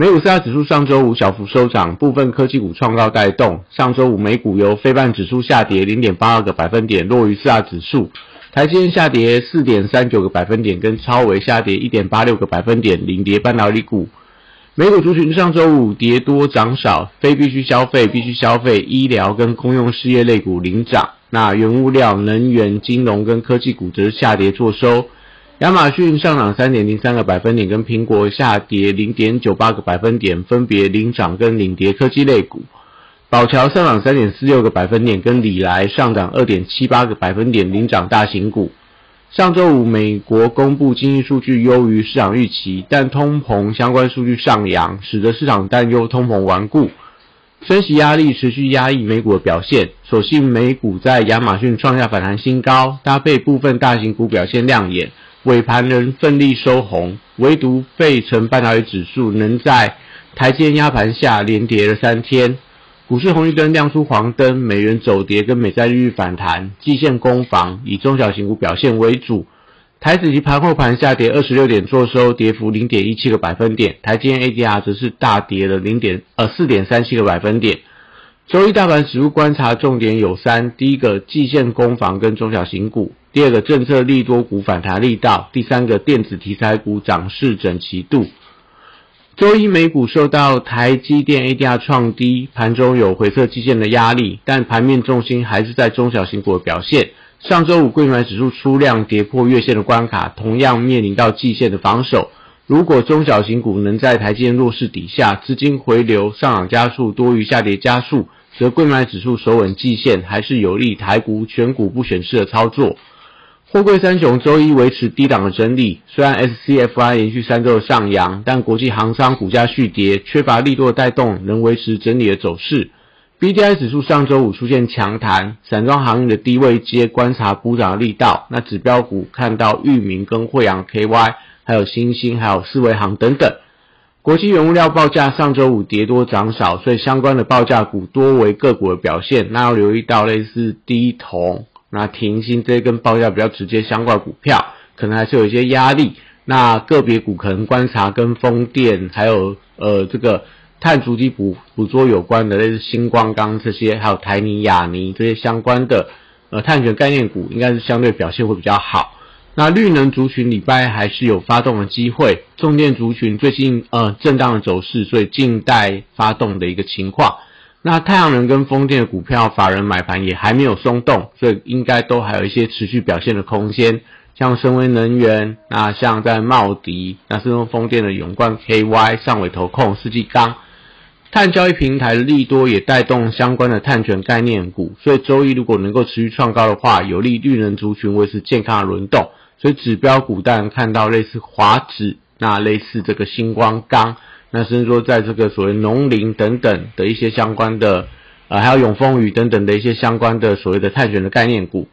美股四大指数上周五小幅收涨，部分科技股创高带动。上周五美股由非半指数下跌零点八二个百分点，落于四大指数。台积电下跌四点三九个百分点，跟超微下跌一点八六个百分点，领跌半导体股。美股族群上周五跌多涨少，非必需消费、必须消费、医疗跟公用事业类股领涨。那原物料、能源、金融跟科技股则下跌作收。亚马逊上涨三点零三个百分点，跟苹果下跌零点九八个百分点，分别领涨跟领跌科技类股。宝桥上涨三点四六个百分点，跟里来上涨二点七八个百分点，领涨大型股。上周五，美国公布经济数据优于市场预期，但通膨相关数据上扬，使得市场担忧通膨顽固，升息压力持续压抑美股的表现。所幸美股在亚马逊创下反弹新高，搭配部分大型股表现亮眼。尾盘仍奋力收红，唯独费城半导体指数能在台阶压盘下连跌了三天。股市红绿灯亮出黄灯，美元走跌跟美债利率反弹，季线攻防以中小型股表现为主。台子及盘后盘下跌二十六点，做收跌幅零点一七个百分点。台积 ADR 则是大跌了零点呃四点三七个百分点。周一大盘指数观察重点有三：第一个季线攻防跟中小型股。第二个政策利多股反弹力道，第三个电子题材股涨势整齐度。周一美股受到台积电 ADR 创低，盘中有回撤基线的压力，但盘面重心还是在中小型股的表现。上周五贵买指数出量跌破月线的关卡，同样面临到季线的防守。如果中小型股能在台积电弱势底下，资金回流上涨加速多于下跌加速，则贵买指数守稳季线，还是有利台股选股不选市的操作。货柜三雄周一维持低档的整理，虽然 SCFI 连续三周的上扬，但国际航商股价续跌，缺乏力度的带动，仍维持整理的走势。BDI 指数上周五出现强弹，散装航运的低位接观察补涨的力道。那指标股看到裕民跟惠阳 KY，还有新兴，还有四维航等等。国际原物料报价上周五跌多涨少，所以相关的报价股多为个股的表现。那要留意到类似低铜。那停薪这些跟报价比较直接相关的股票，可能还是有一些压力。那个别股可能观察跟风电，还有呃这个碳足迹捕捕捉有关的，类似星光钢这些，还有台泥、亚泥这些相关的呃碳权概念股，应该是相对表现会比较好。那绿能族群礼拜还是有发动的机会，重电族群最近呃震荡的走势，所以静待发动的一个情况。那太阳能跟风电的股票，法人买盘也还没有松动，所以应该都还有一些持续表现的空间。像深威能源，那像在茂迪，那是用风电的永冠 KY、上尾投控、世纪钢，碳交易平台的利多也带动相关的碳权概念股，所以周一如果能够持续创高的话，有利绿能族群维持健康的轮动。所以指标股当然看到类似华指，那类似这个星光钢。那甚至说，在这个所谓农林等等的一些相关的，呃，还有永丰宇等等的一些相关的所谓的碳权的概念股，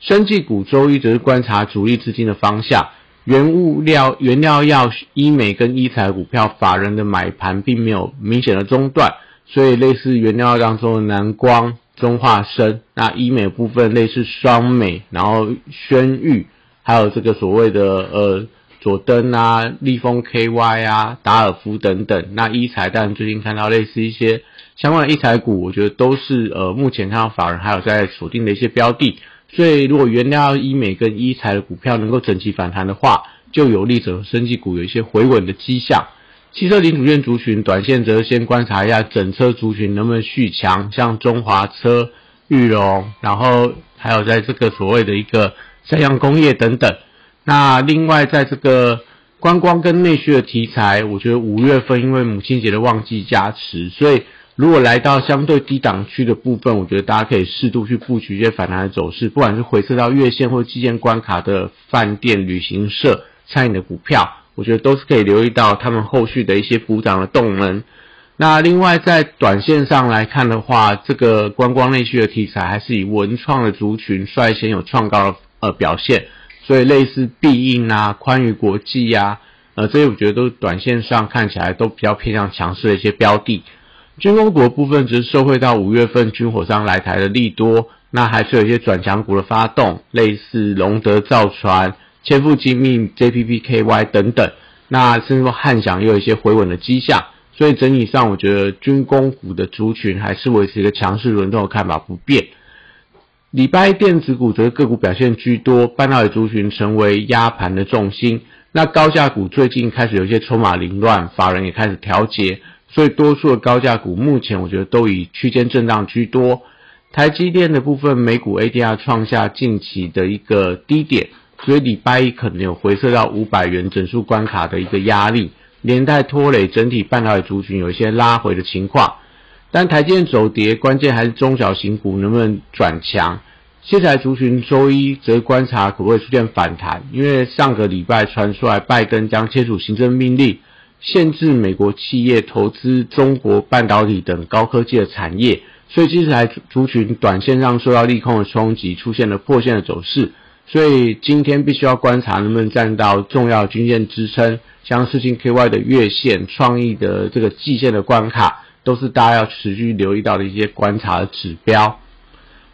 生技股周一则是观察主力资金的方向，原物料、原料药、医美跟医材股票，法人的买盘并没有明显的中断，所以类似原料当中的南光、中化生，那医美部分类似双美，然后轩玉，还有这个所谓的呃。佐登啊、立丰 KY 啊、达尔夫等等，那一财但最近看到类似一些相关的一财股，我觉得都是呃目前看到法人还有在锁定的一些标的，所以如果原料医美跟一财的股票能够整齐反弹的话，就有利整升级股有一些回稳的迹象。汽车零组件族群短线则先观察一下整车族群能不能续强，像中华车、裕隆，然后还有在这个所谓的一个三洋工业等等。那另外，在这个观光跟内需的题材，我觉得五月份因为母亲节的旺季加持，所以如果来到相对低档区的部分，我觉得大家可以适度去布局一些反弹的走势，不管是回撤到月线或基建关卡的饭店、旅行社、餐饮的股票，我觉得都是可以留意到他们后续的一些补涨的动能。那另外在短线上来看的话，这个观光内需的题材还是以文创的族群率先有创高的呃表现，所以类似必应啊、宽裕国际呀，呃，这些我觉得都是短线上看起来都比较偏向强势的一些标的。军工股的部分只是受惠到五月份军火商来台的利多，那还是有一些转强股的发动，类似隆德造船、千富精密、JPPKY 等等，那甚至说汉翔也有一些回稳的迹象，所以整体上我觉得军工股的族群还是维持一个强势轮动的看法不变。礼拜电子股则个股表现居多，半导体族群成为压盘的重心，那高价股最近开始有一些筹码凌乱，法人也开始调节。所以多数的高价股目前我觉得都以区间震荡居多。台积电的部分，美股 ADR 创下近期的一个低点，所以礼拜一可能有回撤到五百元整数关卡的一个压力，连带拖累整体半导体族群有一些拉回的情况。但台积电走跌，关键还是中小型股能不能转强。现在族群周一则观察可不可以出现反弹，因为上个礼拜传出来拜登将签署行政命令。限制美国企业投资中国半导体等高科技的产业，所以这台族群短线上受到利空的冲击，出现了破线的走势。所以今天必须要观察能不能站到重要均线支撑，像四星 KY 的月线、创意的这个季线的关卡，都是大家要持续留意到的一些观察的指标。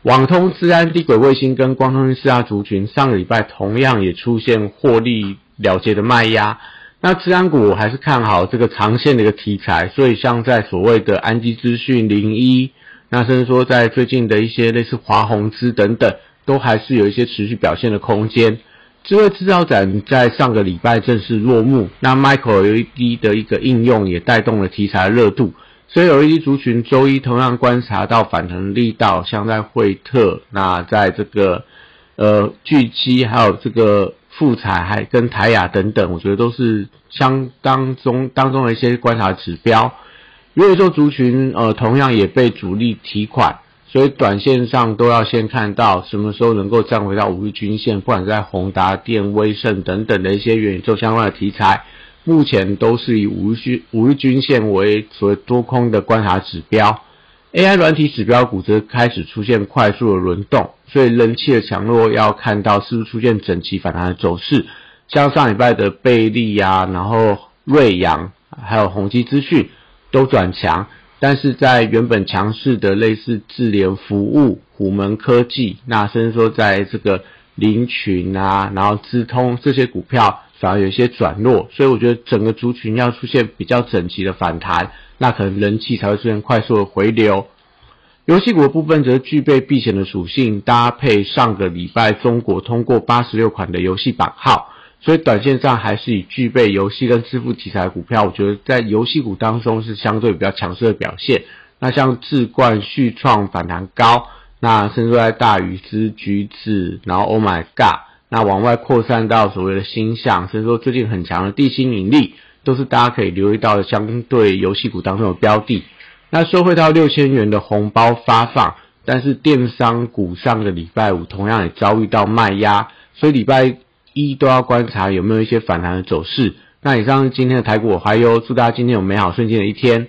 网通、自然、低轨卫星跟光通讯四大族群，上个礼拜同样也出现获利了结的卖压。那治安股我还是看好这个长线的一个题材，所以像在所谓的安基资讯、零一，那甚至说在最近的一些类似华宏资等等，都还是有一些持续表现的空间。智慧制造展在上个礼拜正式落幕，那 Micro LED 的一个应用也带动了题材热度，所以 LED 族群周一同样观察到反弹力道，像在惠特，那在这个呃巨基还有这个。富彩还跟台雅等等，我觉得都是相当中当中的一些观察指标。元宇宙族群呃同样也被主力提款，所以短线上都要先看到什么时候能够站回到五日均线，不管在宏达电、威盛等等的一些元宇宙相关的题材，目前都是以五日均五日均线为所谓多空的观察指标。AI 软体指标股则开始出现快速的轮动。所以人气的强弱要看到是不是出现整齐反弹的走势，像上礼拜的贝利呀，然后瑞阳，还有宏基资讯都转强，但是在原本强势的类似智联服务、虎门科技，那甚至说在这个林群啊，然后资通这些股票反而有一些转弱，所以我觉得整个族群要出现比较整齐的反弹，那可能人气才会出现快速的回流。游戏股的部分则具备避险的属性，搭配上个礼拜中国通过八十六款的游戏版号，所以短线上还是以具备游戏跟支付题材股票，我觉得在游戏股当中是相对比较强势的表现。那像智冠、续创反弹高，那甚至在大禹之橘子，然后 Oh my God，那往外扩散到所谓的星象，甚至说最近很强的地心引力，都是大家可以留意到的相对游戏股当中的标的。那收回到六千元的红包发放，但是电商股上个礼拜五同样也遭遇到卖压，所以礼拜一都要观察有没有一些反弹的走势。那以上是今天的台股我还有，祝大家今天有美好瞬间的一天。